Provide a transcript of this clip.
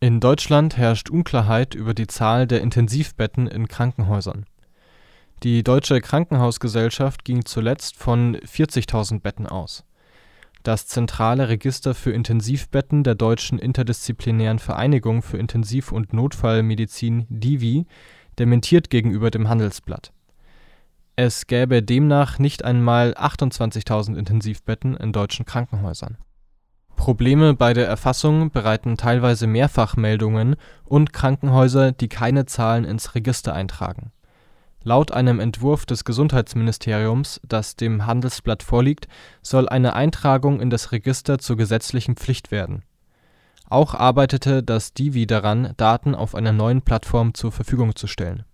In Deutschland herrscht Unklarheit über die Zahl der Intensivbetten in Krankenhäusern. Die Deutsche Krankenhausgesellschaft ging zuletzt von 40.000 Betten aus. Das zentrale Register für Intensivbetten der Deutschen Interdisziplinären Vereinigung für Intensiv - und Notfallmedizin (DIVI) dementiert gegenüber dem Handelsblatt. Es gäbe demnach nicht einmal 28.000 Intensivbetten in deutschen Krankenhäusern. Probleme bei der Erfassung bereiten teilweise Mehrfachmeldungen und Krankenhäuser, die keine Zahlen ins Register eintragen. Laut einem Entwurf des Gesundheitsministeriums, das dem Handelsblatt vorliegt, soll eine Eintragung in das Register zur gesetzlichen Pflicht werden. Auch arbeitete das Divi daran, Daten auf einer neuen Plattform zur Verfügung zu stellen